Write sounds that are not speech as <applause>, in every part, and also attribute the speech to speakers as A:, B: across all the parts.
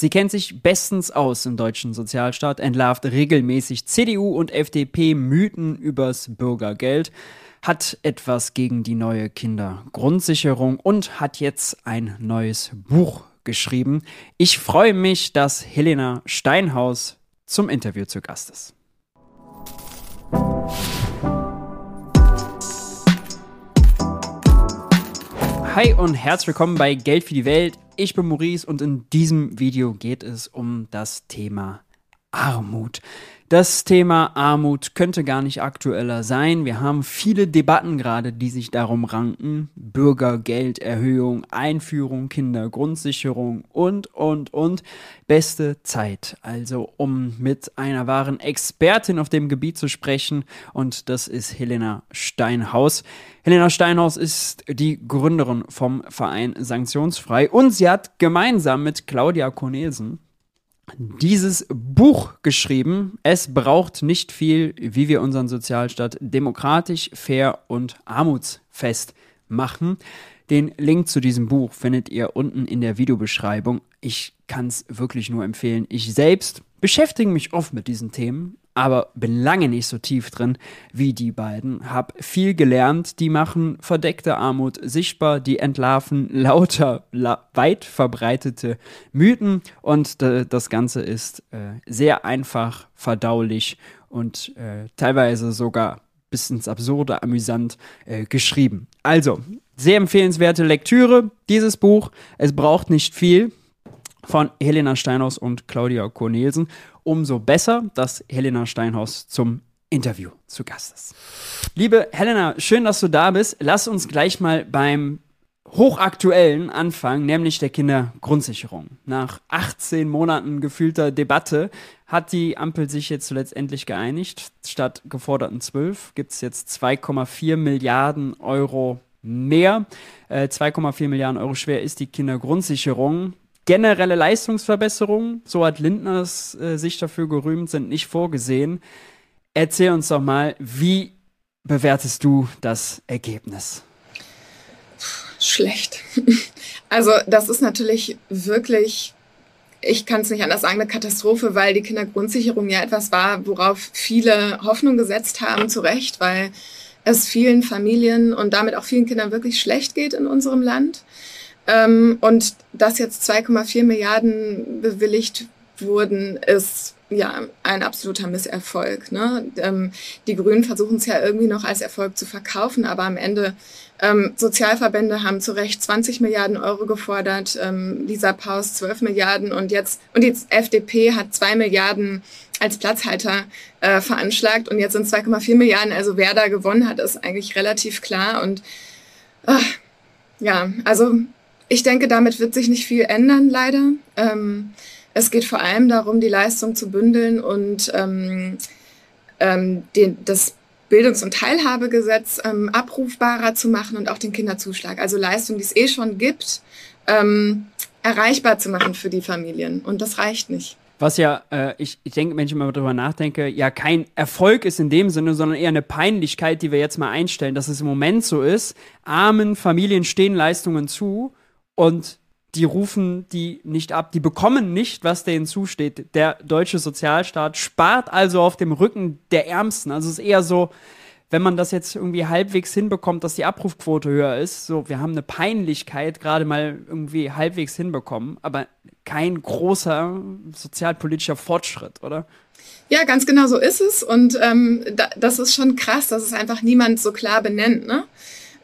A: Sie kennt sich bestens aus im deutschen Sozialstaat, entlarvt regelmäßig CDU und FDP-Mythen übers Bürgergeld, hat etwas gegen die neue Kindergrundsicherung und hat jetzt ein neues Buch geschrieben. Ich freue mich, dass Helena Steinhaus zum Interview zu Gast ist. Hi und herzlich willkommen bei Geld für die Welt. Ich bin Maurice und in diesem Video geht es um das Thema Armut. Das Thema Armut könnte gar nicht aktueller sein. Wir haben viele Debatten gerade, die sich darum ranken. Bürgergelderhöhung, Einführung, Kindergrundsicherung und, und, und. Beste Zeit. Also, um mit einer wahren Expertin auf dem Gebiet zu sprechen. Und das ist Helena Steinhaus. Helena Steinhaus ist die Gründerin vom Verein Sanktionsfrei und sie hat gemeinsam mit Claudia Cornelsen dieses Buch geschrieben. Es braucht nicht viel, wie wir unseren Sozialstaat demokratisch, fair und armutsfest machen. Den Link zu diesem Buch findet ihr unten in der Videobeschreibung. Ich kann es wirklich nur empfehlen. Ich selbst beschäftige mich oft mit diesen Themen, aber bin lange nicht so tief drin wie die beiden. Hab viel gelernt, die machen verdeckte Armut sichtbar, die entlarven lauter la weit verbreitete Mythen und das Ganze ist äh, sehr einfach verdaulich und äh, teilweise sogar bis ins Absurde amüsant äh, geschrieben. Also, sehr empfehlenswerte Lektüre, dieses Buch. Es braucht nicht viel von Helena Steinhaus und Claudia Cornelsen. Umso besser, dass Helena Steinhaus zum Interview zu Gast ist. Liebe Helena, schön, dass du da bist. Lass uns gleich mal beim hochaktuellen anfangen, nämlich der Kindergrundsicherung. Nach 18 Monaten gefühlter Debatte hat die Ampel sich jetzt letztendlich geeinigt. Statt geforderten 12 gibt es jetzt 2,4 Milliarden Euro mehr. Äh, 2,4 Milliarden Euro schwer ist die Kindergrundsicherung generelle Leistungsverbesserungen, so hat Lindners äh, sich dafür gerühmt, sind nicht vorgesehen. Erzähl uns doch mal, wie bewertest du das Ergebnis?
B: Schlecht. <laughs> Also das ist natürlich wirklich, ich kann es nicht anders sagen, eine Katastrophe, weil die Kindergrundsicherung ja etwas war, worauf viele Hoffnung gesetzt haben, zu Recht, weil es vielen Familien und damit auch vielen Kindern wirklich schlecht geht in unserem Land. Ähm, und dass jetzt 2,4 Milliarden bewilligt wurden, ist ja ein absoluter Misserfolg. Ne? Ähm, die Grünen versuchen es ja irgendwie noch als Erfolg zu verkaufen, aber am Ende ähm, Sozialverbände haben zu Recht 20 Milliarden Euro gefordert, ähm, Lisa Paus 12 Milliarden und jetzt und die FDP hat 2 Milliarden als Platzhalter äh, veranschlagt und jetzt sind 2,4 Milliarden. Also wer da gewonnen hat, ist eigentlich relativ klar und ach, ja, also ich denke, damit wird sich nicht viel ändern, leider. Ähm, es geht vor allem darum, die Leistung zu bündeln und ähm, ähm, den, das Bildungs- und Teilhabegesetz ähm, abrufbarer zu machen und auch den Kinderzuschlag, also Leistung, die es eh schon gibt, ähm, erreichbar zu machen für die Familien. Und das reicht nicht.
A: Was ja, äh, ich, ich denke, wenn ich mal darüber nachdenke, ja kein Erfolg ist in dem Sinne, sondern eher eine Peinlichkeit, die wir jetzt mal einstellen, dass es im Moment so ist. Armen Familien stehen Leistungen zu und die rufen die nicht ab, die bekommen nicht, was denen zusteht. Der deutsche Sozialstaat spart also auf dem Rücken der Ärmsten. Also es ist eher so, wenn man das jetzt irgendwie halbwegs hinbekommt, dass die Abrufquote höher ist, so, wir haben eine Peinlichkeit gerade mal irgendwie halbwegs hinbekommen, aber kein großer sozialpolitischer Fortschritt, oder?
B: Ja, ganz genau so ist es. Und ähm, da, das ist schon krass, dass es einfach niemand so klar benennt, ne?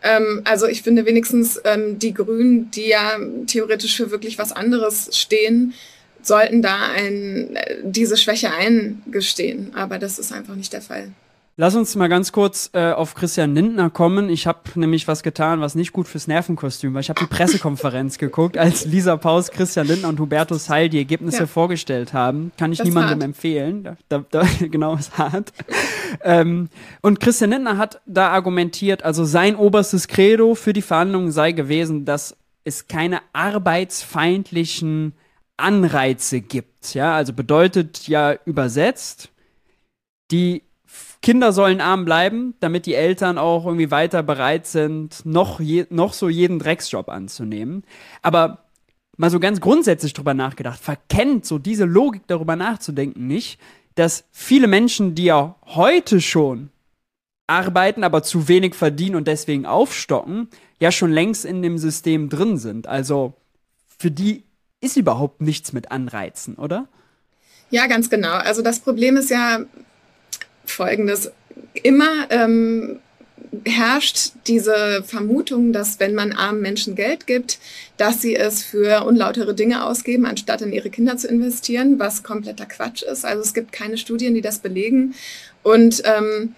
B: Ähm, also ich finde wenigstens ähm, die Grünen, die ja theoretisch für wirklich was anderes stehen, sollten da ein, äh, diese Schwäche eingestehen. Aber das ist einfach nicht der Fall.
A: Lass uns mal ganz kurz äh, auf Christian Lindner kommen. Ich habe nämlich was getan, was nicht gut fürs Nervenkostüm war. Ich habe die Pressekonferenz <laughs> geguckt, als Lisa Paus, Christian Lindner und Hubertus Heil die Ergebnisse ja. vorgestellt haben. Kann ich das niemandem empfehlen. Da, da, da, <laughs> genau, ist hart. ähm, und Christian Lindner hat da argumentiert, also sein oberstes Credo für die Verhandlungen sei gewesen, dass es keine arbeitsfeindlichen Anreize gibt. Ja, also bedeutet ja übersetzt, die Kinder sollen arm bleiben, damit die Eltern auch irgendwie weiter bereit sind, noch, je, noch so jeden Drecksjob anzunehmen. Aber mal so ganz grundsätzlich drüber nachgedacht, verkennt so diese Logik darüber nachzudenken nicht, dass viele Menschen, die ja heute schon arbeiten, aber zu wenig verdienen und deswegen aufstocken, ja schon längst in dem System drin sind. Also für die ist überhaupt nichts mit Anreizen, oder?
B: Ja, ganz genau. Also das Problem ist ja folgendes. Immer ähm, herrscht diese Vermutung, dass wenn man armen Menschen Geld gibt, dass sie es für unlautere Dinge ausgeben, anstatt in ihre Kinder zu investieren, was kompletter Quatsch ist. Also es gibt keine Studien, die das belegen. Und ähm,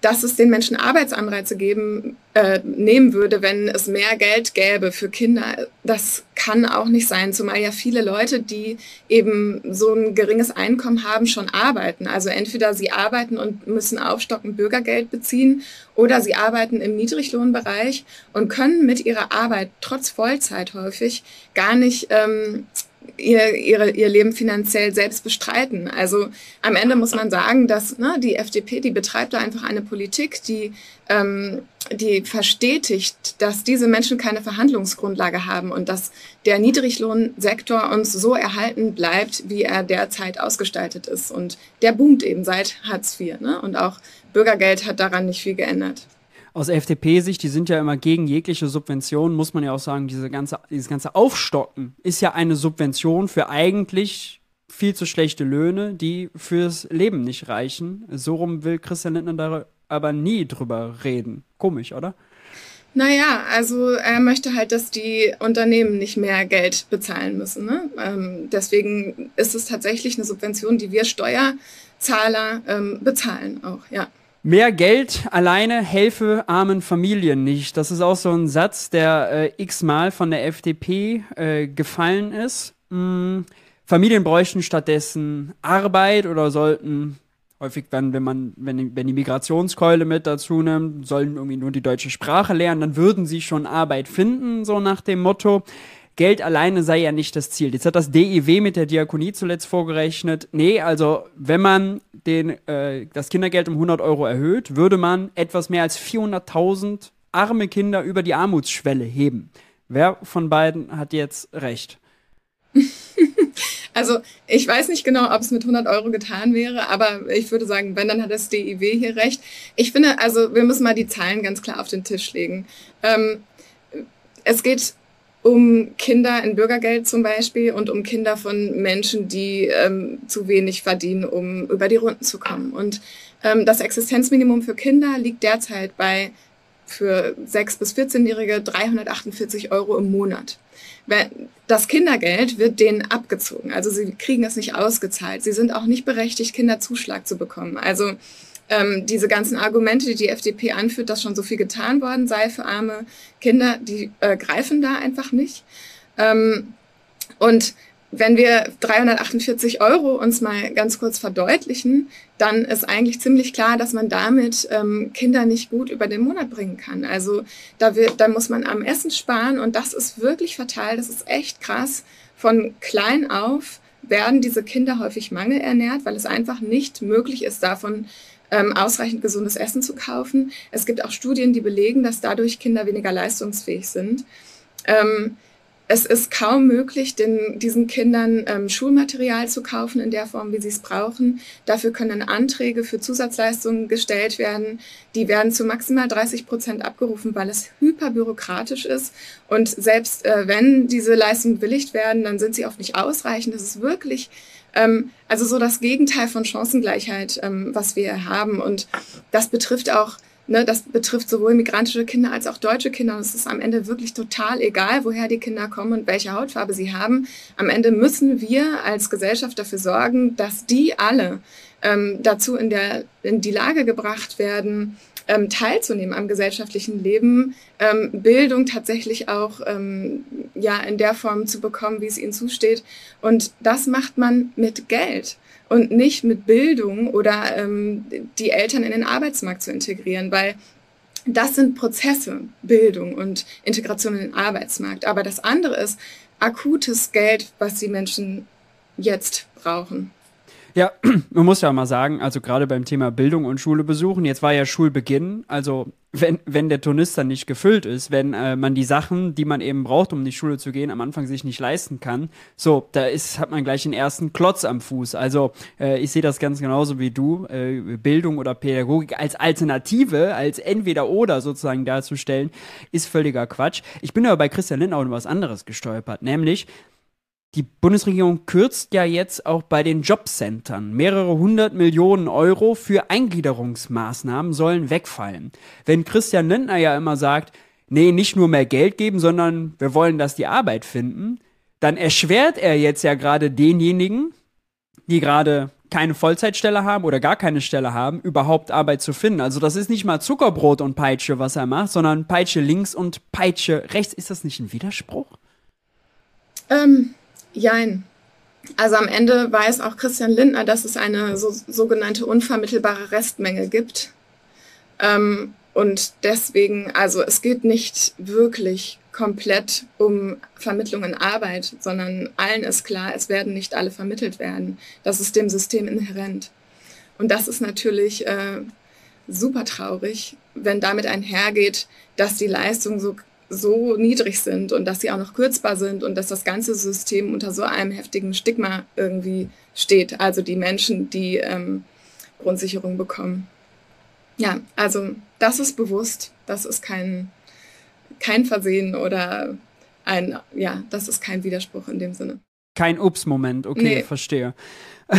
B: dass es den Menschen Arbeitsanreize geben, äh, nehmen würde, wenn es mehr Geld gäbe für Kinder. Das kann auch nicht sein, zumal ja viele Leute, die eben so ein geringes Einkommen haben, schon arbeiten. Also entweder sie arbeiten und müssen aufstocken Bürgergeld beziehen oder sie arbeiten im Niedriglohnbereich und können mit ihrer Arbeit trotz Vollzeit häufig gar nicht ähm, ihr, ihre, ihr Leben finanziell selbst bestreiten. Also am Ende muss man sagen, dass ne, die FDP, die betreibt da einfach eine Politik, die, ähm, die verstetigt, dass diese Menschen keine Verhandlungsgrundlage haben und dass der Niedriglohnsektor uns so erhalten bleibt, wie er derzeit ausgestaltet ist. Und der boomt eben seit Hartz IV. Ne? Und auch Bürgergeld hat daran nicht viel geändert
A: aus FDP-Sicht, die sind ja immer gegen jegliche Subvention, muss man ja auch sagen, diese ganze, dieses ganze Aufstocken ist ja eine Subvention für eigentlich viel zu schlechte Löhne, die fürs Leben nicht reichen. So rum will Christian Lindner da aber nie drüber reden. Komisch, oder?
B: Naja, also er möchte halt, dass die Unternehmen nicht mehr Geld bezahlen müssen. Ne? Ähm, deswegen ist es tatsächlich eine Subvention, die wir Steuerzahler ähm, bezahlen auch, ja.
A: Mehr Geld alleine helfe armen Familien nicht. Das ist auch so ein Satz, der äh, x-mal von der FDP äh, gefallen ist. Hm, Familien bräuchten stattdessen Arbeit oder sollten häufig dann, wenn man, wenn wenn die Migrationskeule mit dazu nimmt, sollen irgendwie nur die deutsche Sprache lernen, dann würden sie schon Arbeit finden, so nach dem Motto. Geld alleine sei ja nicht das Ziel. Jetzt hat das DIW mit der Diakonie zuletzt vorgerechnet. Nee, also wenn man den, äh, das Kindergeld um 100 Euro erhöht, würde man etwas mehr als 400.000 arme Kinder über die Armutsschwelle heben. Wer von beiden hat jetzt recht? <laughs>
B: Also ich weiß nicht genau, ob es mit 100 Euro getan wäre, aber ich würde sagen, wenn, dann hat das DIW hier recht. Ich finde, also wir müssen mal die Zahlen ganz klar auf den Tisch legen. Ähm, es geht um Kinder in Bürgergeld zum Beispiel und um Kinder von Menschen, die ähm, zu wenig verdienen, um über die Runden zu kommen. Und ähm, das Existenzminimum für Kinder liegt derzeit bei für 6- bis 14-Jährige 348 Euro im Monat. Das Kindergeld wird denen abgezogen. Also sie kriegen es nicht ausgezahlt. Sie sind auch nicht berechtigt, Kinderzuschlag zu bekommen. Also ähm, diese ganzen Argumente, die die FDP anführt, dass schon so viel getan worden sei für arme Kinder, die äh, greifen da einfach nicht. Ähm, und wenn wir 348 Euro uns mal ganz kurz verdeutlichen, dann ist eigentlich ziemlich klar, dass man damit ähm, Kinder nicht gut über den Monat bringen kann. Also da, wird, da muss man am Essen sparen und das ist wirklich fatal, das ist echt krass. Von klein auf werden diese Kinder häufig mangelernährt, weil es einfach nicht möglich ist, davon ähm, ausreichend gesundes Essen zu kaufen. Es gibt auch Studien, die belegen, dass dadurch Kinder weniger leistungsfähig sind. Ähm, es ist kaum möglich, den, diesen Kindern ähm, Schulmaterial zu kaufen in der Form, wie sie es brauchen. Dafür können Anträge für Zusatzleistungen gestellt werden. Die werden zu maximal 30 Prozent abgerufen, weil es hyperbürokratisch ist. Und selbst äh, wenn diese Leistungen bewilligt werden, dann sind sie oft nicht ausreichend. Das ist wirklich ähm, also so das Gegenteil von Chancengleichheit, ähm, was wir haben. Und das betrifft auch, ne, das betrifft sowohl migrantische Kinder als auch deutsche Kinder. Und es ist am Ende wirklich total egal, woher die Kinder kommen und welche Hautfarbe sie haben. Am Ende müssen wir als Gesellschaft dafür sorgen, dass die alle ähm, dazu in, der, in die Lage gebracht werden, ähm, teilzunehmen am gesellschaftlichen Leben, ähm, Bildung tatsächlich auch ähm, ja in der Form zu bekommen, wie es ihnen zusteht. Und das macht man mit Geld und nicht mit Bildung oder ähm, die Eltern in den Arbeitsmarkt zu integrieren, weil das sind Prozesse, Bildung und Integration in den Arbeitsmarkt. Aber das andere ist akutes Geld, was die Menschen jetzt brauchen.
A: Ja, <clears throat> man muss ja mal sagen, also gerade beim Thema Bildung und Schule besuchen, jetzt war ja Schulbeginn, also wenn, wenn der Turnister nicht gefüllt ist, wenn äh, man die Sachen, die man eben braucht, um in die Schule zu gehen, am Anfang sich nicht leisten kann, so, da ist, hat man gleich den ersten Klotz am Fuß. Also äh, ich sehe das ganz genauso wie du, äh, Bildung oder Pädagogik als Alternative, als entweder oder sozusagen darzustellen, ist völliger Quatsch. Ich bin aber bei Christian Lindau über was anderes gestolpert, nämlich die Bundesregierung kürzt ja jetzt auch bei den Jobcentern. Mehrere hundert Millionen Euro für Eingliederungsmaßnahmen sollen wegfallen. Wenn Christian Lindner ja immer sagt, nee, nicht nur mehr Geld geben, sondern wir wollen, dass die Arbeit finden, dann erschwert er jetzt ja gerade denjenigen, die gerade keine Vollzeitstelle haben oder gar keine Stelle haben, überhaupt Arbeit zu finden. Also das ist nicht mal Zuckerbrot und Peitsche, was er macht, sondern Peitsche links und Peitsche rechts. Ist das nicht ein Widerspruch?
B: Ähm, Jein. Also am Ende weiß auch Christian Lindner, dass es eine so, sogenannte unvermittelbare Restmenge gibt. Ähm, und deswegen, also es geht nicht wirklich komplett um Vermittlung in Arbeit, sondern allen ist klar, es werden nicht alle vermittelt werden. Das ist dem System inhärent. Und das ist natürlich äh, super traurig, wenn damit einhergeht, dass die Leistung so so niedrig sind und dass sie auch noch kürzbar sind und dass das ganze System unter so einem heftigen Stigma irgendwie steht. Also die Menschen, die ähm, Grundsicherung bekommen. Ja, also das ist bewusst, das ist kein, kein Versehen oder ein, ja, das ist kein Widerspruch in dem Sinne.
A: Kein Ups-Moment, okay, nee. verstehe. <laughs>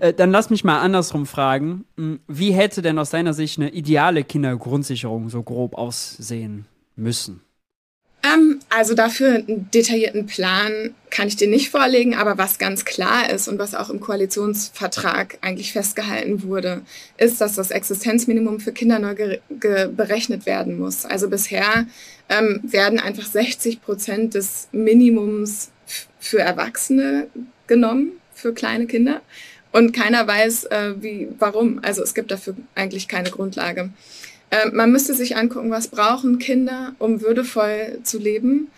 A: Äh, dann lass mich mal andersrum fragen. Hm, wie hätte denn aus deiner Sicht eine ideale Kindergrundsicherung so grob aussehen? Müssen?
B: Ähm, also dafür einen detaillierten Plan kann ich dir nicht vorlegen, aber was ganz klar ist und was auch im Koalitionsvertrag eigentlich festgehalten wurde, ist, dass das Existenzminimum für Kinder neu berechnet werden muss. Also bisher ähm, werden einfach 60 Prozent des Minimums für Erwachsene genommen, für kleine Kinder. Und keiner weiß, äh, wie, warum. Also es gibt dafür eigentlich keine Grundlage. Ähm, man müsste sich angucken, was brauchen Kinder, um würdevoll zu leben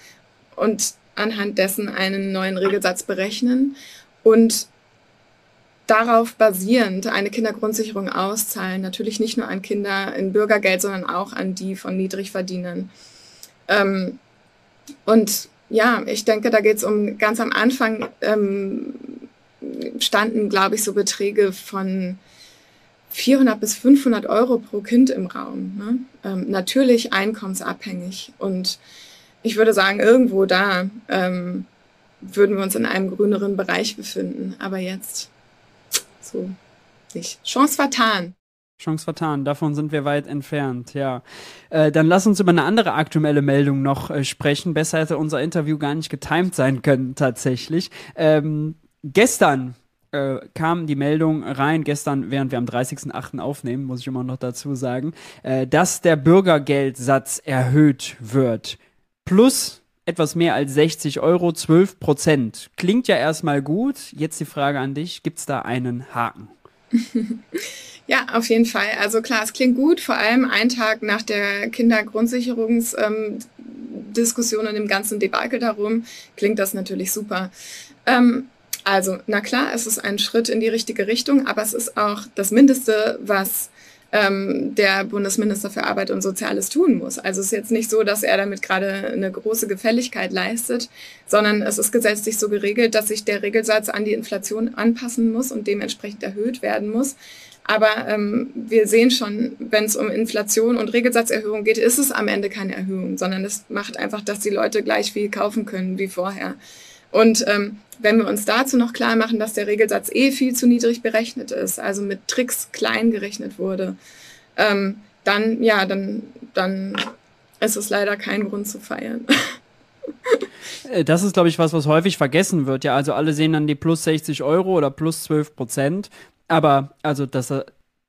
B: und anhand dessen einen neuen Regelsatz berechnen und darauf basierend eine Kindergrundsicherung auszahlen. Natürlich nicht nur an Kinder in Bürgergeld, sondern auch an die von Niedrigverdienern. Ähm, und ja, ich denke, da geht es um ganz am Anfang ähm, standen, glaube ich, so Beträge von 400 bis 500 Euro pro Kind im Raum. Ne? Ähm, natürlich einkommensabhängig. Und ich würde sagen, irgendwo da ähm, würden wir uns in einem grüneren Bereich befinden. Aber jetzt so nicht. Chance vertan.
A: Chance vertan, davon sind wir weit entfernt, ja. Äh, dann lass uns über eine andere aktuelle Meldung noch äh, sprechen. Besser hätte unser Interview gar nicht getimt sein können, tatsächlich. Ähm, gestern äh, kam die Meldung rein, gestern, während wir am 30.08. aufnehmen, muss ich immer noch dazu sagen, äh, dass der Bürgergeldsatz erhöht wird. Plus etwas mehr als 60 Euro, 12 Prozent. Klingt ja erstmal gut. Jetzt die Frage an dich: gibt es da einen Haken? <laughs>
B: Ja, auf jeden Fall. Also klar, es klingt gut, vor allem einen Tag nach der Kindergrundsicherungsdiskussion ähm, und dem ganzen Debakel darum, klingt das natürlich super. Ähm, also, na klar, es ist ein Schritt in die richtige Richtung, aber es ist auch das Mindeste, was ähm, der Bundesminister für Arbeit und Soziales tun muss. Also es ist jetzt nicht so, dass er damit gerade eine große Gefälligkeit leistet, sondern es ist gesetzlich so geregelt, dass sich der Regelsatz an die Inflation anpassen muss und dementsprechend erhöht werden muss. Aber ähm, wir sehen schon, wenn es um Inflation und Regelsatzerhöhung geht, ist es am Ende keine Erhöhung, sondern es macht einfach, dass die Leute gleich viel kaufen können wie vorher. Und ähm, wenn wir uns dazu noch klar machen, dass der Regelsatz eh viel zu niedrig berechnet ist, also mit Tricks klein gerechnet wurde, ähm, dann, ja, dann, dann ist es leider kein Grund zu feiern. <laughs>
A: Äh, das ist, glaube ich, was, was häufig vergessen wird. Ja, also alle sehen dann die plus 60 Euro oder plus 12 Prozent. Aber also, dass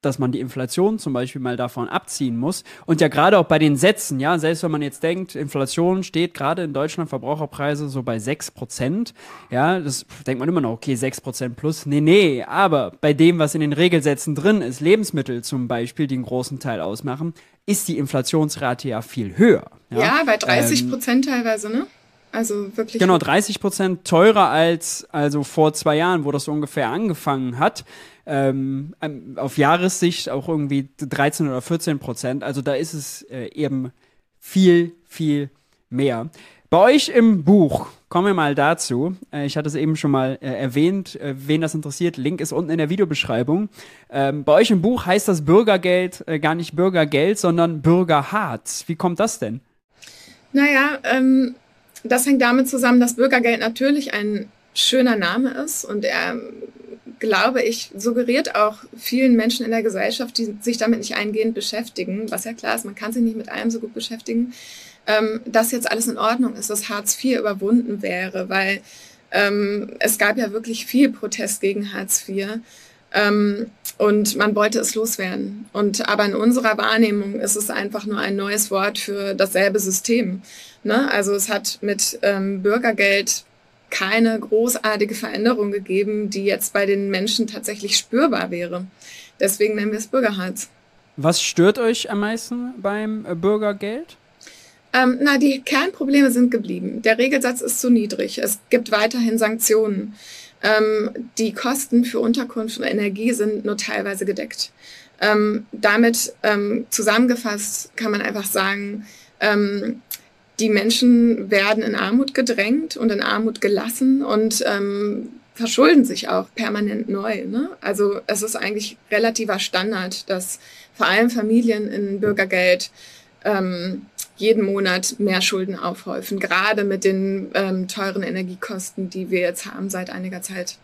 A: dass man die Inflation zum Beispiel mal davon abziehen muss. Und ja gerade auch bei den Sätzen, ja, selbst wenn man jetzt denkt, Inflation steht gerade in Deutschland Verbraucherpreise so bei 6%, ja, das denkt man immer noch, okay, 6% plus. Nee, nee, aber bei dem, was in den Regelsätzen drin ist, Lebensmittel zum Beispiel, die einen großen Teil ausmachen, ist die Inflationsrate ja viel höher.
B: Ja, ja bei 30% ähm, teilweise, ne? Also wirklich.
A: Genau, 30 Prozent teurer als also vor zwei Jahren, wo das so ungefähr angefangen hat. Ähm, auf Jahressicht auch irgendwie 13 oder 14 Prozent. Also da ist es äh, eben viel, viel mehr. Bei euch im Buch, kommen wir mal dazu. Äh, ich hatte es eben schon mal äh, erwähnt, äh, wen das interessiert, Link ist unten in der Videobeschreibung. Ähm, bei euch im Buch heißt das Bürgergeld äh, gar nicht Bürgergeld, sondern Bürgerharz. Wie kommt das denn?
B: Naja, ähm, das hängt damit zusammen, dass Bürgergeld natürlich ein schöner Name ist und er, glaube ich, suggeriert auch vielen Menschen in der Gesellschaft, die sich damit nicht eingehend beschäftigen, was ja klar ist, man kann sich nicht mit allem so gut beschäftigen, ähm, dass jetzt alles in Ordnung ist, dass Hartz IV überwunden wäre, weil ähm, es gab ja wirklich viel Protest gegen Hartz IV. Ähm, und man wollte es loswerden. Und aber in unserer Wahrnehmung ist es einfach nur ein neues Wort für dasselbe System. Ne? Also es hat mit ähm, Bürgergeld keine großartige Veränderung gegeben, die jetzt bei den Menschen tatsächlich spürbar wäre. Deswegen nennen wir es Bürgerharz.
A: Was stört euch am meisten beim Bürgergeld?
B: Ähm, na, die Kernprobleme sind geblieben. Der Regelsatz ist zu niedrig. Es gibt weiterhin Sanktionen. Ähm, die Kosten für Unterkunft und Energie sind nur teilweise gedeckt. Ähm, damit ähm, zusammengefasst kann man einfach sagen, ähm, die Menschen werden in Armut gedrängt und in Armut gelassen und ähm, verschulden sich auch permanent neu. Ne? Also es ist eigentlich relativer Standard, dass vor allem Familien in Bürgergeld ähm, jeden Monat mehr Schulden aufhäufen, gerade mit den ähm, teuren Energiekosten, die wir jetzt haben seit einiger Zeit.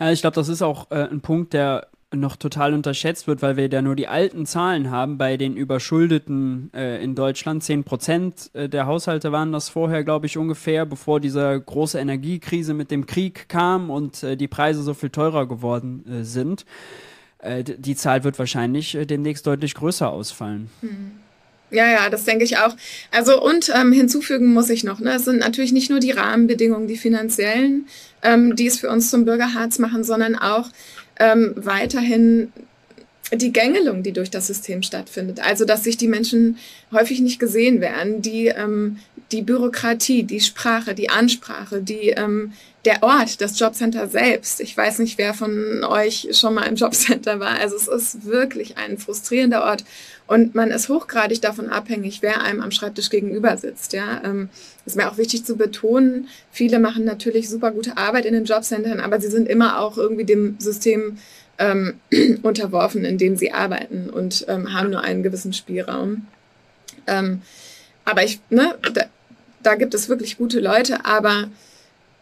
A: Ja, ich glaube, das ist auch äh, ein Punkt, der noch total unterschätzt wird, weil wir da nur die alten Zahlen haben bei den Überschuldeten äh, in Deutschland. 10 Prozent äh, der Haushalte waren das vorher, glaube ich, ungefähr, bevor diese große Energiekrise mit dem Krieg kam und äh, die Preise so viel teurer geworden äh, sind. Äh, die Zahl wird wahrscheinlich äh, demnächst deutlich größer ausfallen.
B: Hm. Ja, ja, das denke ich auch. Also und ähm, hinzufügen muss ich noch, ne, es sind natürlich nicht nur die Rahmenbedingungen, die finanziellen, ähm, die es für uns zum Bürgerharz machen, sondern auch ähm, weiterhin die Gängelung, die durch das System stattfindet. Also, dass sich die Menschen häufig nicht gesehen werden, die, ähm, die Bürokratie, die Sprache, die Ansprache, die, ähm, der Ort, das Jobcenter selbst. Ich weiß nicht, wer von euch schon mal im Jobcenter war. Also es ist wirklich ein frustrierender Ort und man ist hochgradig davon abhängig, wer einem am Schreibtisch gegenüber sitzt. Ja, ähm, ist mir auch wichtig zu betonen. Viele machen natürlich super gute Arbeit in den Jobcentern, aber sie sind immer auch irgendwie dem System ähm, <clears throat> unterworfen, in dem sie arbeiten und ähm, haben nur einen gewissen Spielraum. Ähm, aber ich, ne, da, da gibt es wirklich gute Leute, aber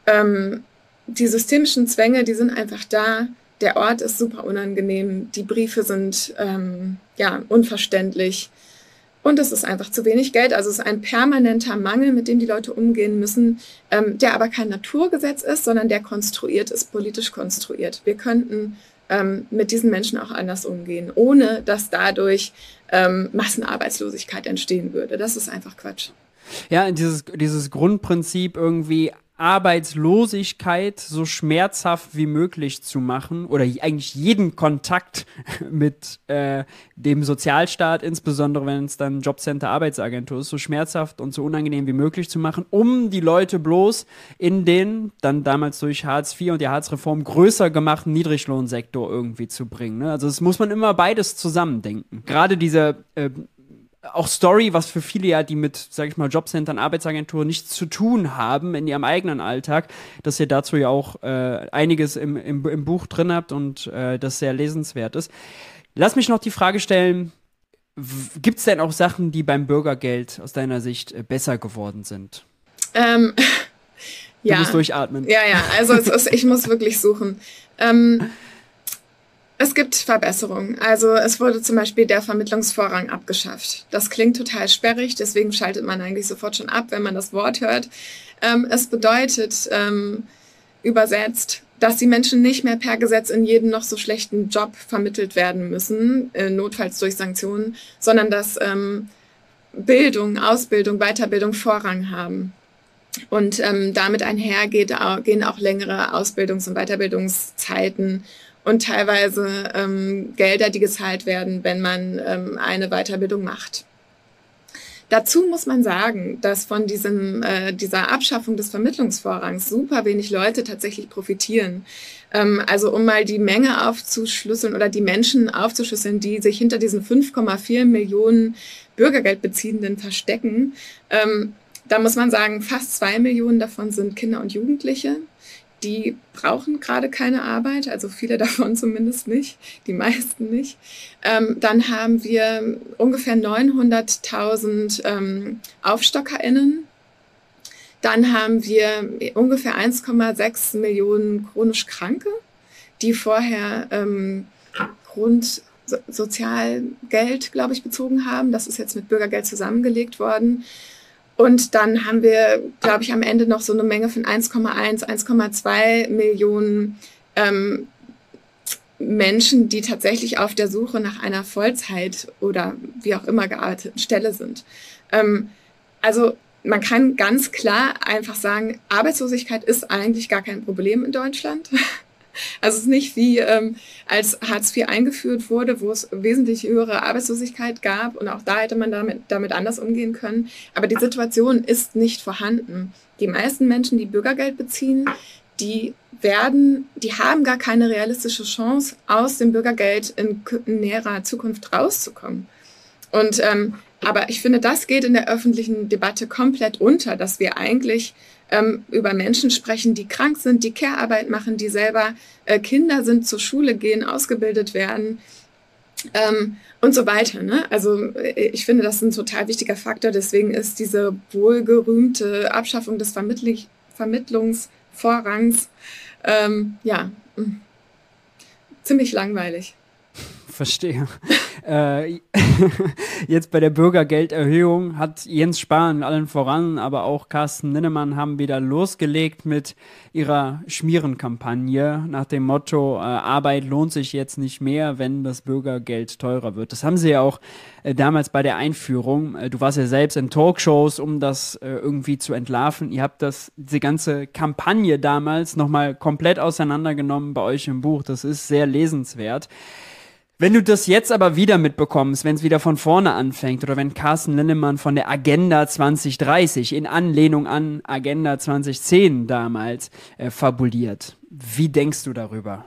B: ähm, die systemischen Zwänge, die sind einfach da. Der Ort ist super unangenehm. Die Briefe sind ähm, ja unverständlich. Und es ist einfach zu wenig Geld. Also es ist ein permanenter Mangel, mit dem die Leute umgehen müssen, ähm, der aber kein Naturgesetz ist, sondern der konstruiert ist, politisch konstruiert. Wir könnten ähm, mit diesen Menschen auch anders umgehen, ohne dass dadurch ähm, Massenarbeitslosigkeit entstehen würde. Das ist einfach Quatsch.
A: Ja, dieses, dieses Grundprinzip irgendwie Arbeitslosigkeit so schmerzhaft wie möglich zu machen oder eigentlich jeden Kontakt <laughs> mit äh, dem Sozialstaat, insbesondere wenn es dann Jobcenter, Arbeitsagentur ist, so schmerzhaft und so unangenehm wie möglich zu machen, um die Leute bloß in den dann damals durch Hartz IV und die Harzreform größer gemachten Niedriglohnsektor irgendwie zu bringen. Ne? Also das muss man immer beides zusammendenken. Gerade diese äh, auch Story, was für viele ja, die mit, sag ich mal, Jobcentern, Arbeitsagenturen nichts zu tun haben in ihrem eigenen Alltag, dass ihr dazu ja auch äh, einiges im, im, im, Buch drin habt und äh, das sehr lesenswert ist. Lass mich noch die Frage stellen, gibt es denn auch Sachen, die beim Bürgergeld aus deiner Sicht äh, besser geworden sind?
B: Ähm,
A: du <laughs>
B: ja.
A: musst durchatmen.
B: Ja, ja, also ist, ich muss wirklich suchen. Ähm, es gibt Verbesserungen. Also es wurde zum Beispiel der Vermittlungsvorrang abgeschafft. Das klingt total sperrig, deswegen schaltet man eigentlich sofort schon ab, wenn man das Wort hört. Ähm, es bedeutet ähm, übersetzt, dass die Menschen nicht mehr per Gesetz in jeden noch so schlechten Job vermittelt werden müssen, äh, notfalls durch Sanktionen, sondern dass ähm, Bildung, Ausbildung, Weiterbildung Vorrang haben. Und ähm, damit einhergehen auch längere Ausbildungs- und Weiterbildungszeiten und teilweise ähm, Gelder, die gezahlt werden, wenn man ähm, eine Weiterbildung macht. Dazu muss man sagen, dass von diesem, äh, dieser Abschaffung des Vermittlungsvorrangs super wenig Leute tatsächlich profitieren. Ähm, also um mal die Menge aufzuschlüsseln oder die Menschen aufzuschlüsseln, die sich hinter diesen 5,4 Millionen Bürgergeldbeziehenden verstecken. Ähm, da muss man sagen, fast zwei Millionen davon sind Kinder und Jugendliche die brauchen gerade keine Arbeit, also viele <laughs> davon zumindest nicht, die meisten nicht. Ähm, dann haben wir ungefähr 900.000 ähm, AufstockerInnen. Dann haben wir ungefähr 1,6 Millionen chronisch Kranke, die vorher ähm, Grundsozialgeld, glaube ich, bezogen haben. Das ist jetzt mit Bürgergeld zusammengelegt worden. Und dann haben wir, glaube ich, am Ende noch so eine Menge von 1,1, 1,2 Millionen ähm, Menschen, die tatsächlich auf der Suche nach einer Vollzeit oder wie auch immer gearteten Stelle sind. Ähm, also man kann ganz klar einfach sagen, Arbeitslosigkeit ist eigentlich gar kein Problem in Deutschland. <laughs> Also es ist nicht wie ähm, als Hartz IV eingeführt wurde, wo es wesentlich höhere Arbeitslosigkeit gab und auch da hätte man damit, damit anders umgehen können. Aber die Situation ist nicht vorhanden. Die meisten Menschen, die Bürgergeld beziehen, die werden, die haben gar keine realistische Chance, aus dem Bürgergeld in, in näherer Zukunft rauszukommen. Und ähm, aber ich finde, das geht in der öffentlichen Debatte komplett unter, dass wir eigentlich ähm, über Menschen sprechen, die krank sind, die Care-Arbeit machen, die selber äh, Kinder sind, zur Schule gehen, ausgebildet werden ähm, und so weiter. Ne? Also äh, ich finde, das ist ein total wichtiger Faktor. Deswegen ist diese wohlgerühmte Abschaffung des Vermittl Vermittlungsvorrangs ähm, ja ziemlich langweilig.
A: Verstehe. <laughs> äh, <laughs> jetzt bei der Bürgergelderhöhung hat Jens Spahn allen voran, aber auch Carsten Ninnemann haben wieder losgelegt mit ihrer Schmierenkampagne nach dem Motto, äh, Arbeit lohnt sich jetzt nicht mehr, wenn das Bürgergeld teurer wird. Das haben sie ja auch äh, damals bei der Einführung. Du warst ja selbst in Talkshows, um das irgendwie zu entlarven. Ihr habt das, diese ganze Kampagne damals nochmal komplett auseinandergenommen bei euch im Buch. Das ist sehr lesenswert. Wenn du das jetzt aber wieder mitbekommst, wenn es wieder von vorne anfängt oder wenn Carsten Linnemann von der Agenda 2030 in Anlehnung an Agenda 2010 damals äh, fabuliert, wie denkst du darüber?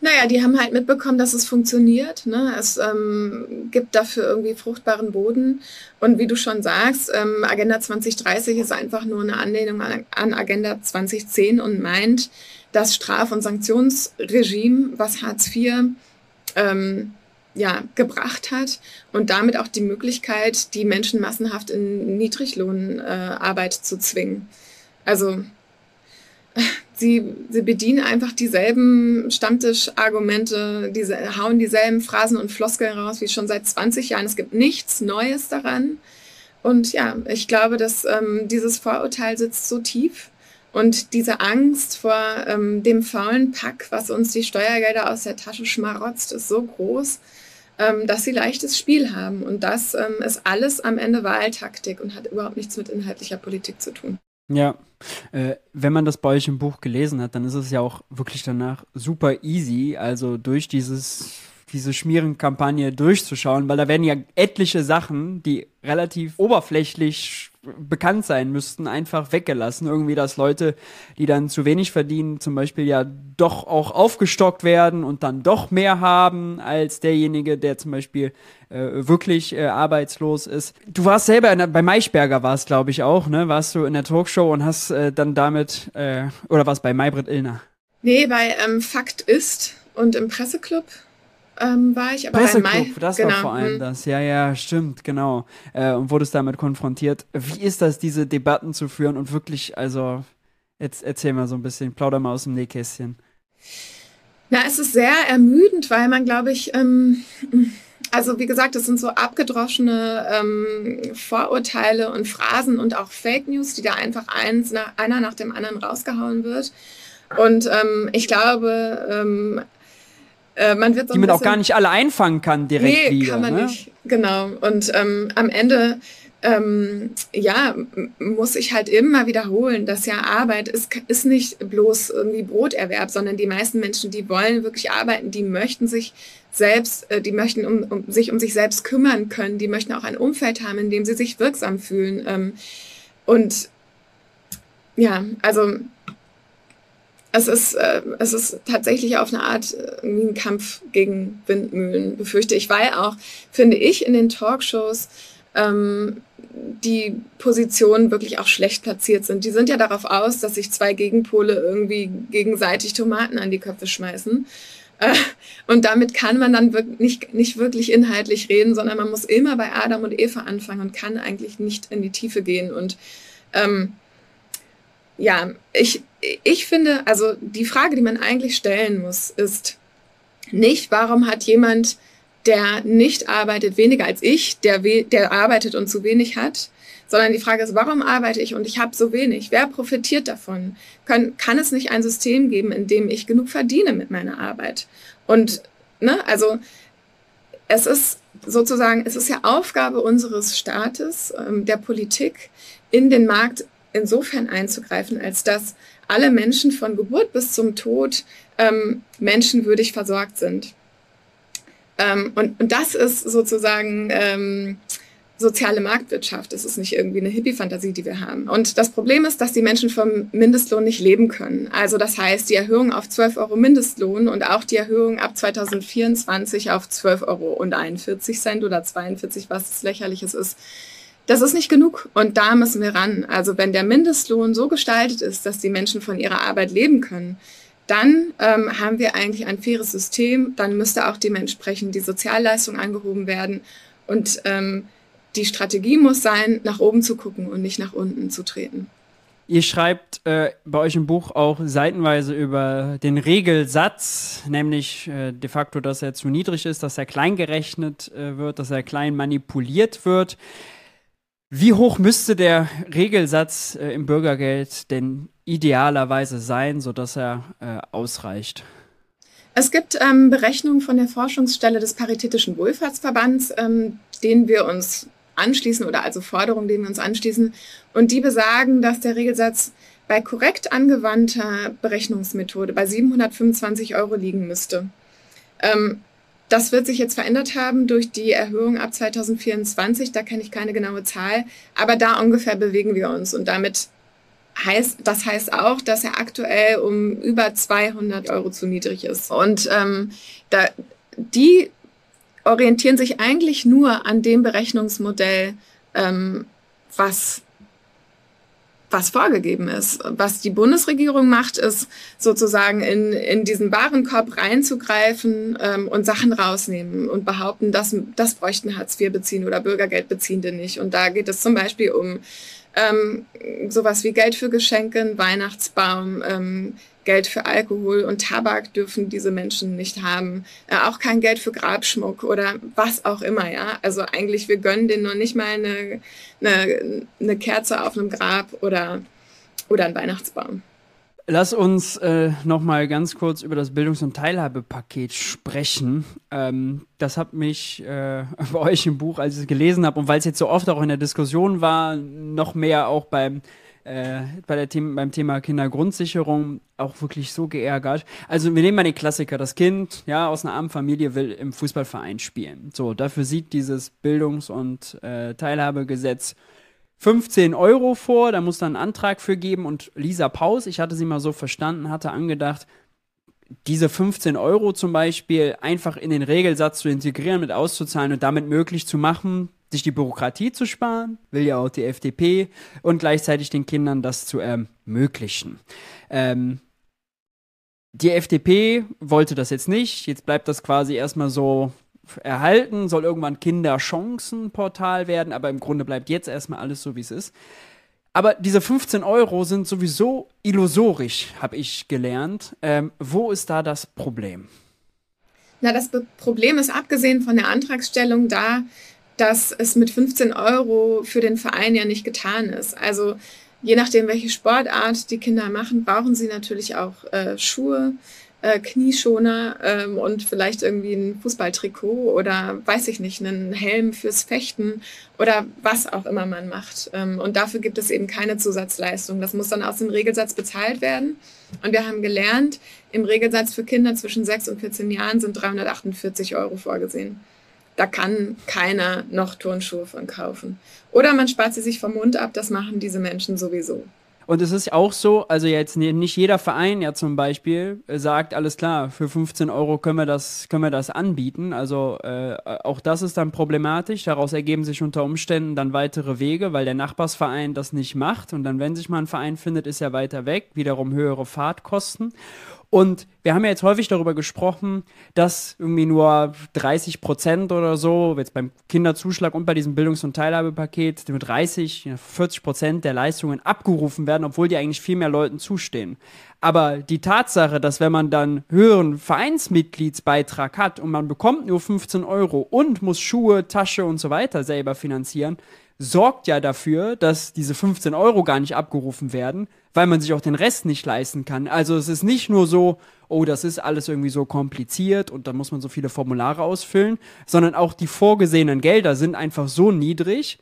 B: Naja, die haben halt mitbekommen, dass es funktioniert. Ne? Es ähm, gibt dafür irgendwie fruchtbaren Boden. Und wie du schon sagst, ähm, Agenda 2030 ist einfach nur eine Anlehnung an, an Agenda 2010 und meint das Straf- und Sanktionsregime, was Hartz IV ähm, ja, gebracht hat und damit auch die Möglichkeit, die Menschen massenhaft in Niedriglohnarbeit äh, zu zwingen. Also <laughs> sie, sie bedienen einfach dieselben Stammtischargumente, diese, hauen dieselben Phrasen und Floskeln raus wie schon seit 20 Jahren. Es gibt nichts Neues daran. Und ja, ich glaube, dass ähm, dieses Vorurteil sitzt so tief, und diese Angst vor ähm, dem faulen Pack, was uns die Steuergelder aus der Tasche schmarotzt, ist so groß, ähm, dass sie leichtes Spiel haben. Und das ähm, ist alles am Ende Wahltaktik und hat überhaupt nichts mit inhaltlicher Politik zu tun.
A: Ja, äh, wenn man das bei euch im Buch gelesen hat, dann ist es ja auch wirklich danach super easy, also durch dieses diese Schmierenkampagne durchzuschauen, weil da werden ja etliche Sachen, die relativ oberflächlich bekannt sein müssten, einfach weggelassen. Irgendwie, dass Leute, die dann zu wenig verdienen, zum Beispiel ja doch auch aufgestockt werden und dann doch mehr haben als derjenige, der zum Beispiel äh, wirklich äh, arbeitslos ist. Du warst selber der, bei Maischberger warst, glaube ich, auch, ne? Warst du in der Talkshow und hast äh, dann damit, äh, oder was bei Maybrit Illner?
B: Nee, bei ähm, Fakt ist und im Presseclub ähm, war ich.
A: Aber Presseclub, das genau. war vor allem hm. das. Ja, ja, stimmt, genau. Äh, und wurdest damit konfrontiert. Wie ist das, diese Debatten zu führen und wirklich, also, jetzt erzähl mal so ein bisschen, plauder mal aus dem Nähkästchen.
B: Na, es ist sehr ermüdend, weil man, glaube ich, ähm, also wie gesagt, das sind so abgedroschene ähm, Vorurteile und Phrasen und auch Fake News, die da einfach eins nach, einer nach dem anderen rausgehauen wird. Und ähm, ich glaube, ähm,
A: äh, man wird so die man auch gar nicht alle einfangen kann direkt nee, wieder. kann man ne? nicht.
B: Genau. Und ähm, am Ende ähm, ja, muss ich halt immer wiederholen, dass ja Arbeit ist, ist nicht bloß irgendwie Broterwerb, sondern die meisten Menschen, die wollen wirklich arbeiten, die möchten sich selbst, äh, die möchten um, um, sich um sich selbst kümmern können, die möchten auch ein Umfeld haben, in dem sie sich wirksam fühlen. Ähm, und ja, also es ist, äh, es ist tatsächlich auf eine Art äh, ein Kampf gegen Windmühlen, befürchte ich, weil auch, finde ich, in den Talkshows ähm, die Positionen wirklich auch schlecht platziert sind. Die sind ja darauf aus, dass sich zwei Gegenpole irgendwie gegenseitig Tomaten an die Köpfe schmeißen. Äh, und damit kann man dann wirklich nicht, nicht wirklich inhaltlich reden, sondern man muss immer bei Adam und Eva anfangen und kann eigentlich nicht in die Tiefe gehen. Und ähm, ja, ich, ich finde, also die Frage, die man eigentlich stellen muss, ist nicht, warum hat jemand der nicht arbeitet, weniger als ich, der, der arbeitet und zu wenig hat, sondern die Frage ist, warum arbeite ich und ich habe so wenig? Wer profitiert davon? Kann, kann es nicht ein System geben, in dem ich genug verdiene mit meiner Arbeit? Und, ne, also es ist sozusagen, es ist ja Aufgabe unseres Staates, ähm, der Politik, in den Markt insofern einzugreifen, als dass alle Menschen von Geburt bis zum Tod ähm, menschenwürdig versorgt sind. Ähm, und, und das ist sozusagen ähm, soziale Marktwirtschaft. Das ist nicht irgendwie eine Hippie-Fantasie, die wir haben. Und das Problem ist, dass die Menschen vom Mindestlohn nicht leben können. Also das heißt, die Erhöhung auf 12 Euro Mindestlohn und auch die Erhöhung ab 2024 auf 12,41 Euro Cent oder 42, was lächerliches ist, das ist nicht genug und da müssen wir ran. Also wenn der Mindestlohn so gestaltet ist, dass die Menschen von ihrer Arbeit leben können, dann ähm, haben wir eigentlich ein faires System. Dann müsste auch dementsprechend die Sozialleistung angehoben werden. Und ähm, die Strategie muss sein, nach oben zu gucken und nicht nach unten zu treten.
A: Ihr schreibt äh, bei euch im Buch auch seitenweise über den Regelsatz, nämlich äh, de facto, dass er zu niedrig ist, dass er klein gerechnet äh, wird, dass er klein manipuliert wird. Wie hoch müsste der Regelsatz äh, im Bürgergeld denn idealerweise sein, sodass er äh, ausreicht?
B: Es gibt ähm, Berechnungen von der Forschungsstelle des Paritätischen Wohlfahrtsverbands, ähm, denen wir uns anschließen oder also Forderungen, denen wir uns anschließen. Und die besagen, dass der Regelsatz bei korrekt angewandter Berechnungsmethode bei 725 Euro liegen müsste. Ähm, das wird sich jetzt verändert haben durch die Erhöhung ab 2024. Da kenne ich keine genaue Zahl, aber da ungefähr bewegen wir uns. Und damit heißt, das heißt auch, dass er aktuell um über 200 Euro zu niedrig ist. Und ähm, da, die orientieren sich eigentlich nur an dem Berechnungsmodell, ähm, was was vorgegeben ist. Was die Bundesregierung macht, ist sozusagen in, in diesen Warenkorb reinzugreifen ähm, und Sachen rausnehmen und behaupten, dass das bräuchten Hartz IV beziehen oder Bürgergeldbeziehende nicht. Und da geht es zum Beispiel um ähm, sowas wie Geld für Geschenke, Weihnachtsbaum, ähm, Geld für Alkohol und Tabak dürfen diese Menschen nicht haben. Äh, auch kein Geld für Grabschmuck oder was auch immer, ja. Also eigentlich, wir gönnen denen nur nicht mal eine, eine, eine Kerze auf einem Grab oder, oder einen Weihnachtsbaum.
A: Lass uns äh, noch mal ganz kurz über das Bildungs- und Teilhabepaket sprechen. Ähm, das hat mich äh, <laughs> bei euch im Buch, als ich es gelesen habe und weil es jetzt so oft auch in der Diskussion war, noch mehr auch beim äh, bei der Thema, beim Thema Kindergrundsicherung auch wirklich so geärgert. Also wir nehmen mal den Klassiker, das Kind ja aus einer armen Familie will im Fußballverein spielen. So, dafür sieht dieses Bildungs- und äh, Teilhabegesetz 15 Euro vor, da muss dann einen Antrag für geben und Lisa Paus, ich hatte sie mal so verstanden, hatte angedacht, diese 15 Euro zum Beispiel einfach in den Regelsatz zu integrieren, mit auszuzahlen und damit möglich zu machen, sich die Bürokratie zu sparen, will ja auch die FDP, und gleichzeitig den Kindern das zu ermöglichen. Ähm, die FDP wollte das jetzt nicht. Jetzt bleibt das quasi erstmal so erhalten, soll irgendwann Kinderchancenportal werden, aber im Grunde bleibt jetzt erstmal alles so, wie es ist. Aber diese 15 Euro sind sowieso illusorisch, habe ich gelernt. Ähm, wo ist da das Problem?
B: Na, das Problem ist abgesehen von der Antragstellung da, dass es mit 15 Euro für den Verein ja nicht getan ist. Also je nachdem, welche Sportart die Kinder machen, brauchen sie natürlich auch äh, Schuhe, äh, Knieschoner ähm, und vielleicht irgendwie ein Fußballtrikot oder weiß ich nicht, einen Helm fürs Fechten oder was auch immer man macht. Ähm, und dafür gibt es eben keine Zusatzleistung. Das muss dann aus dem Regelsatz bezahlt werden. Und wir haben gelernt, im Regelsatz für Kinder zwischen 6 und 14 Jahren sind 348 Euro vorgesehen. Da kann keiner noch Turnschuhe von kaufen. Oder man spart sie sich vom Mund ab, das machen diese Menschen sowieso.
A: Und es ist auch so, also jetzt nicht jeder Verein ja zum Beispiel äh, sagt, alles klar, für 15 Euro können wir das, können wir das anbieten. Also äh, auch das ist dann problematisch. Daraus ergeben sich unter Umständen dann weitere Wege, weil der Nachbarsverein das nicht macht. Und dann, wenn sich mal ein Verein findet, ist er weiter weg, wiederum höhere Fahrtkosten. Und wir haben ja jetzt häufig darüber gesprochen, dass irgendwie nur 30 Prozent oder so, jetzt beim Kinderzuschlag und bei diesem Bildungs- und Teilhabepaket, nur 30, 40 Prozent der Leistungen abgerufen werden, obwohl die eigentlich viel mehr Leuten zustehen. Aber die Tatsache, dass wenn man dann höheren Vereinsmitgliedsbeitrag hat und man bekommt nur 15 Euro und muss Schuhe, Tasche und so weiter selber finanzieren, sorgt ja dafür, dass diese 15 Euro gar nicht abgerufen werden, weil man sich auch den Rest nicht leisten kann. Also es ist nicht nur so, oh, das ist alles irgendwie so kompliziert und da muss man so viele Formulare ausfüllen, sondern auch die vorgesehenen Gelder sind einfach so niedrig,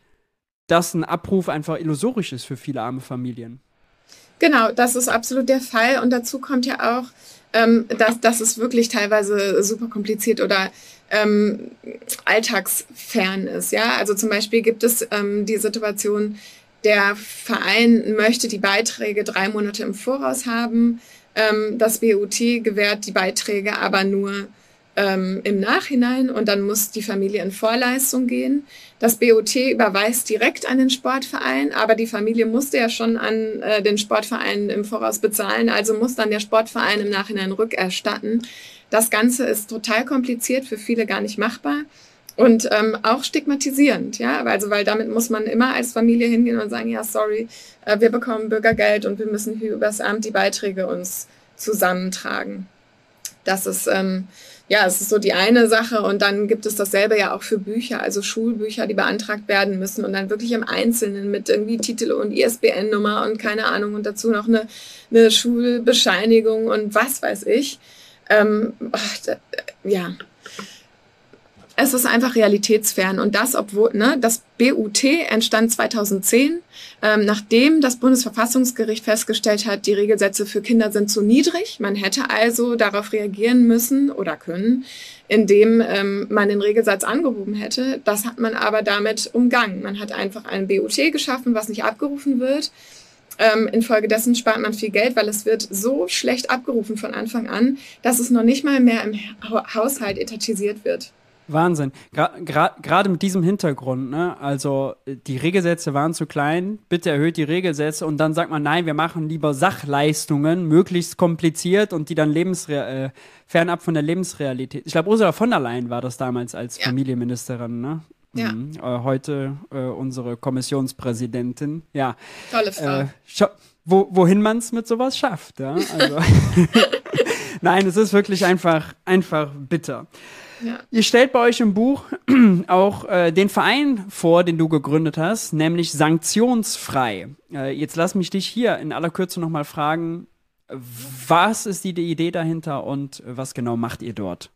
A: dass ein Abruf einfach illusorisch ist für viele arme Familien.
B: Genau, das ist absolut der Fall. Und dazu kommt ja auch, ähm, dass, dass es wirklich teilweise super kompliziert oder ähm, alltagsfern ist. Ja, also zum Beispiel gibt es ähm, die Situation, der Verein möchte die Beiträge drei Monate im Voraus haben. Ähm, das BUT gewährt die Beiträge aber nur ähm, im Nachhinein und dann muss die Familie in Vorleistung gehen. Das BOT überweist direkt an den Sportverein, aber die Familie musste ja schon an äh, den Sportverein im Voraus bezahlen, also muss dann der Sportverein im Nachhinein rückerstatten. Das Ganze ist total kompliziert, für viele gar nicht machbar und ähm, auch stigmatisierend, ja, also weil damit muss man immer als Familie hingehen und sagen, ja, sorry, äh, wir bekommen Bürgergeld und wir müssen hier übers Amt die Beiträge uns zusammentragen. Das ist ähm, ja, es ist so die eine Sache und dann gibt es dasselbe ja auch für Bücher, also Schulbücher, die beantragt werden müssen und dann wirklich im Einzelnen mit irgendwie Titel und ISBN-Nummer und keine Ahnung und dazu noch eine, eine Schulbescheinigung und was weiß ich. Ähm, ach, da, ja, es ist einfach realitätsfern. Und das, obwohl ne, das BUT entstand 2010, ähm, nachdem das Bundesverfassungsgericht festgestellt hat, die Regelsätze für Kinder sind zu niedrig. Man hätte also darauf reagieren müssen oder können, indem ähm, man den Regelsatz angehoben hätte. Das hat man aber damit umgangen. Man hat einfach ein BUT geschaffen, was nicht abgerufen wird. Ähm, infolgedessen spart man viel Geld, weil es wird so schlecht abgerufen von Anfang an, dass es noch nicht mal mehr im Haushalt etatisiert wird.
A: Wahnsinn. Gerade gra mit diesem Hintergrund, ne? Also die Regelsätze waren zu klein, bitte erhöht die Regelsätze und dann sagt man, nein, wir machen lieber Sachleistungen, möglichst kompliziert und die dann lebensre äh, fernab von der Lebensrealität. Ich glaube, Ursula von der Leyen war das damals als ja. Familienministerin, ne? Ja. Mhm. Äh, heute äh, unsere Kommissionspräsidentin. Ja.
B: Tolle Frau. Äh,
A: wo, wohin man es mit sowas schafft. Ja? Also <laughs> <laughs> Nein, es ist wirklich einfach, einfach bitter. Ja. Ihr stellt bei euch im Buch <clears throat> auch äh, den Verein vor, den du gegründet hast, nämlich Sanktionsfrei. Äh, jetzt lass mich dich hier in aller Kürze nochmal fragen, was ist die Idee dahinter und was genau macht ihr dort?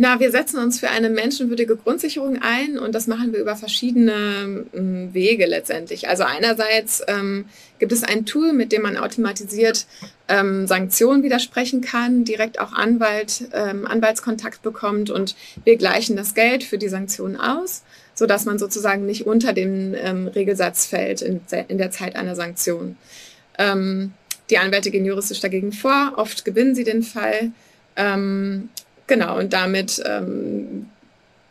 B: Na, wir setzen uns für eine menschenwürdige Grundsicherung ein und das machen wir über verschiedene ähm, Wege letztendlich. Also einerseits ähm, gibt es ein Tool, mit dem man automatisiert ähm, Sanktionen widersprechen kann, direkt auch Anwalt, ähm, Anwaltskontakt bekommt und wir gleichen das Geld für die Sanktionen aus, sodass man sozusagen nicht unter den ähm, Regelsatz fällt in, in, der Zeit einer Sanktion. Ähm, die Anwälte gehen juristisch dagegen vor, oft gewinnen sie den Fall. Genau, und damit ähm,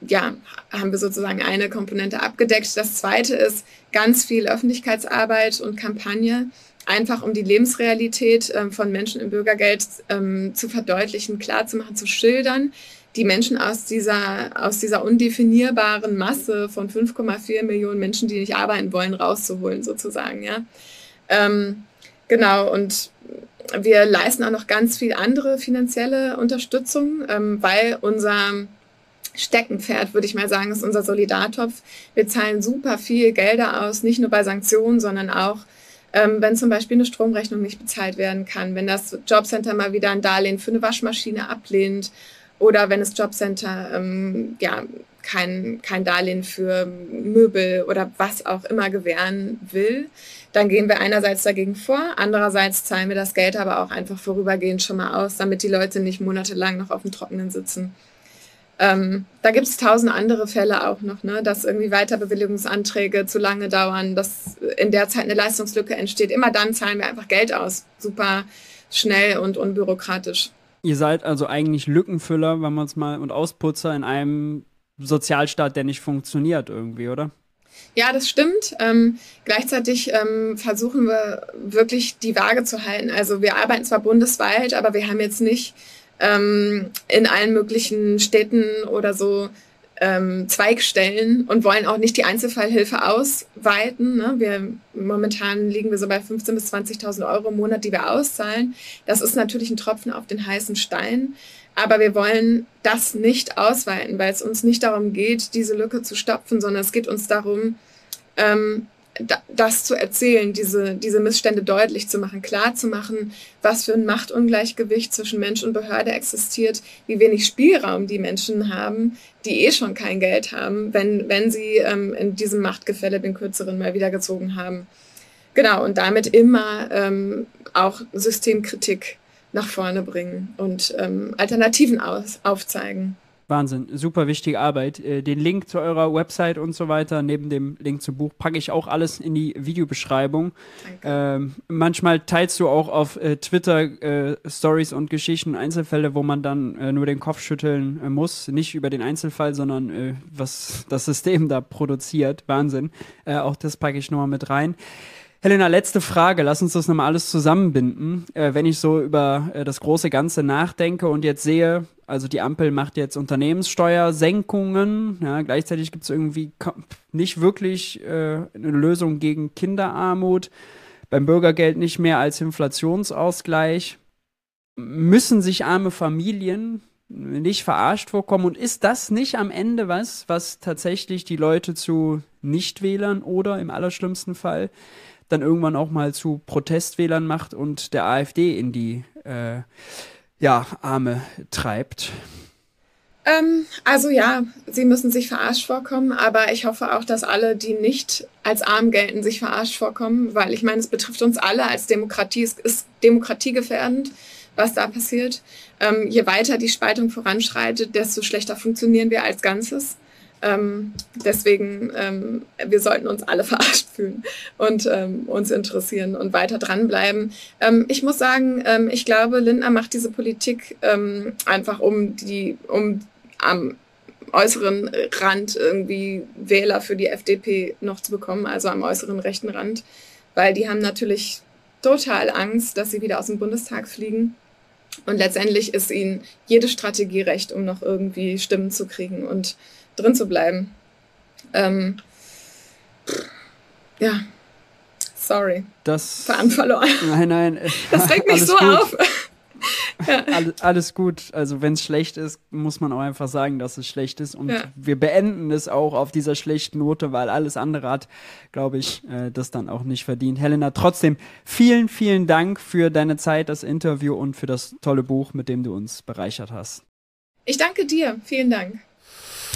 B: ja, haben wir sozusagen eine Komponente abgedeckt. Das zweite ist ganz viel Öffentlichkeitsarbeit und Kampagne, einfach um die Lebensrealität ähm, von Menschen im Bürgergeld ähm, zu verdeutlichen, klarzumachen, zu schildern, die Menschen aus dieser, aus dieser undefinierbaren Masse von 5,4 Millionen Menschen, die nicht arbeiten wollen, rauszuholen, sozusagen. Ja. Ähm, genau, und wir leisten auch noch ganz viel andere finanzielle Unterstützung, ähm, weil unser Steckenpferd, würde ich mal sagen, ist unser Solidartopf. Wir zahlen super viel Gelder aus, nicht nur bei Sanktionen, sondern auch ähm, wenn zum Beispiel eine Stromrechnung nicht bezahlt werden kann, wenn das Jobcenter mal wieder ein Darlehen für eine Waschmaschine ablehnt oder wenn das Jobcenter ähm, ja, kein, kein Darlehen für Möbel oder was auch immer gewähren will, dann gehen wir einerseits dagegen vor, andererseits zahlen wir das Geld aber auch einfach vorübergehend schon mal aus, damit die Leute nicht monatelang noch auf dem Trockenen sitzen. Ähm, da gibt es tausend andere Fälle auch noch, ne? dass irgendwie Weiterbewilligungsanträge zu lange dauern, dass in der Zeit eine Leistungslücke entsteht. Immer dann zahlen wir einfach Geld aus. Super schnell und unbürokratisch.
A: Ihr seid also eigentlich Lückenfüller, wenn man es mal und Ausputzer in einem Sozialstaat, der nicht funktioniert irgendwie, oder?
B: Ja, das stimmt. Ähm, gleichzeitig ähm, versuchen wir wirklich die Waage zu halten. Also wir arbeiten zwar bundesweit, aber wir haben jetzt nicht ähm, in allen möglichen Städten oder so ähm, Zweigstellen und wollen auch nicht die Einzelfallhilfe ausweiten. Ne? Wir, momentan liegen wir so bei 15.000 bis 20.000 Euro im Monat, die wir auszahlen. Das ist natürlich ein Tropfen auf den heißen Stein. Aber wir wollen das nicht ausweiten, weil es uns nicht darum geht, diese Lücke zu stopfen, sondern es geht uns darum, ähm, das zu erzählen, diese, diese Missstände deutlich zu machen, klar zu machen, was für ein Machtungleichgewicht zwischen Mensch und Behörde existiert, wie wenig Spielraum die Menschen haben, die eh schon kein Geld haben, wenn, wenn sie ähm, in diesem Machtgefälle den Kürzeren mal wieder gezogen haben. Genau, und damit immer ähm, auch Systemkritik nach vorne bringen und ähm, Alternativen aus, aufzeigen.
A: Wahnsinn, super wichtige Arbeit. Äh, den Link zu eurer Website und so weiter, neben dem Link zum Buch, packe ich auch alles in die Videobeschreibung. Ähm, manchmal teilst du auch auf äh, Twitter äh, Stories und Geschichten, Einzelfälle, wo man dann äh, nur den Kopf schütteln äh, muss. Nicht über den Einzelfall, sondern äh, was das System da produziert. Wahnsinn. auch das packe ich nochmal mit rein. Helena, letzte Frage. Lass uns das nochmal alles zusammenbinden. Äh, wenn ich so über äh, das große Ganze nachdenke und jetzt sehe, also die Ampel macht jetzt Unternehmenssteuersenkungen, ja, gleichzeitig gibt es irgendwie nicht wirklich äh, eine Lösung gegen Kinderarmut, beim Bürgergeld nicht mehr als Inflationsausgleich. Müssen sich arme Familien nicht verarscht vorkommen? Und ist das nicht am Ende was, was tatsächlich die Leute zu Nichtwählern oder im allerschlimmsten Fall dann irgendwann auch mal zu Protestwählern macht und der AfD in die äh, ja, Arme treibt?
B: Ähm, also ja, sie müssen sich verarscht vorkommen, aber ich hoffe auch, dass alle, die nicht als arm gelten, sich verarscht vorkommen, weil ich meine, es betrifft uns alle als Demokratie, es ist demokratiegefährdend, was da passiert. Ähm, je weiter die Spaltung voranschreitet, desto schlechter funktionieren wir als Ganzes. Ähm, deswegen, ähm, wir sollten uns alle <laughs> verarscht fühlen und ähm, uns interessieren und weiter dranbleiben. Ähm, ich muss sagen, ähm, ich glaube, Lindner macht diese Politik ähm, einfach um die, um am äußeren Rand irgendwie Wähler für die FDP noch zu bekommen, also am äußeren rechten Rand, weil die haben natürlich total Angst, dass sie wieder aus dem Bundestag fliegen. Und letztendlich ist ihnen jede Strategie recht, um noch irgendwie Stimmen zu kriegen. Und drin zu bleiben. Ähm, ja, sorry.
A: Das.
B: Fahren verloren.
A: Nein, nein. <laughs>
B: Das regt mich so gut. auf. <laughs>
A: ja. alles, alles, gut. Also, wenn es schlecht ist, muss man auch einfach sagen, dass es schlecht ist. Und ja. wir beenden es auch auf dieser schlechten Note, weil alles andere hat, glaube ich, äh, das dann auch nicht verdient. Helena, trotzdem vielen, vielen Dank für deine Zeit, das Interview und für das tolle Buch, mit dem du uns bereichert hast.
B: Ich danke dir. Vielen Dank.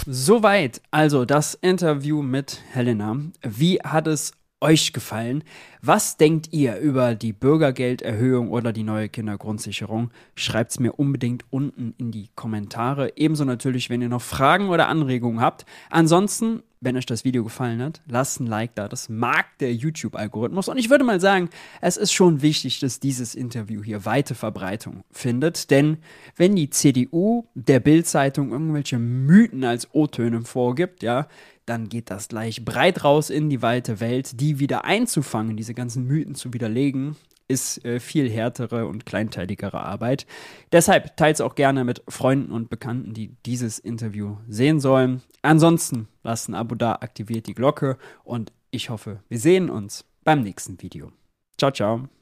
A: Soweit also das Interview mit Helena. Wie hat es euch gefallen? Was denkt ihr über die Bürgergelderhöhung oder die neue Kindergrundsicherung? Schreibt es mir unbedingt unten in die Kommentare. Ebenso natürlich, wenn ihr noch Fragen oder Anregungen habt. Ansonsten wenn euch das Video gefallen hat, lasst ein Like da. Das mag der YouTube-Algorithmus. Und ich würde mal sagen, es ist schon wichtig, dass dieses Interview hier weite Verbreitung findet. Denn wenn die CDU der Bild-Zeitung irgendwelche Mythen als O-Töne vorgibt, ja, dann geht das gleich breit raus in die weite Welt, die wieder einzufangen, diese ganzen Mythen zu widerlegen ist äh, viel härtere und kleinteiligere Arbeit. Deshalb teilt es auch gerne mit Freunden und Bekannten, die dieses Interview sehen sollen. Ansonsten lasst ein Abo da, aktiviert die Glocke und ich hoffe, wir sehen uns beim nächsten Video. Ciao, ciao.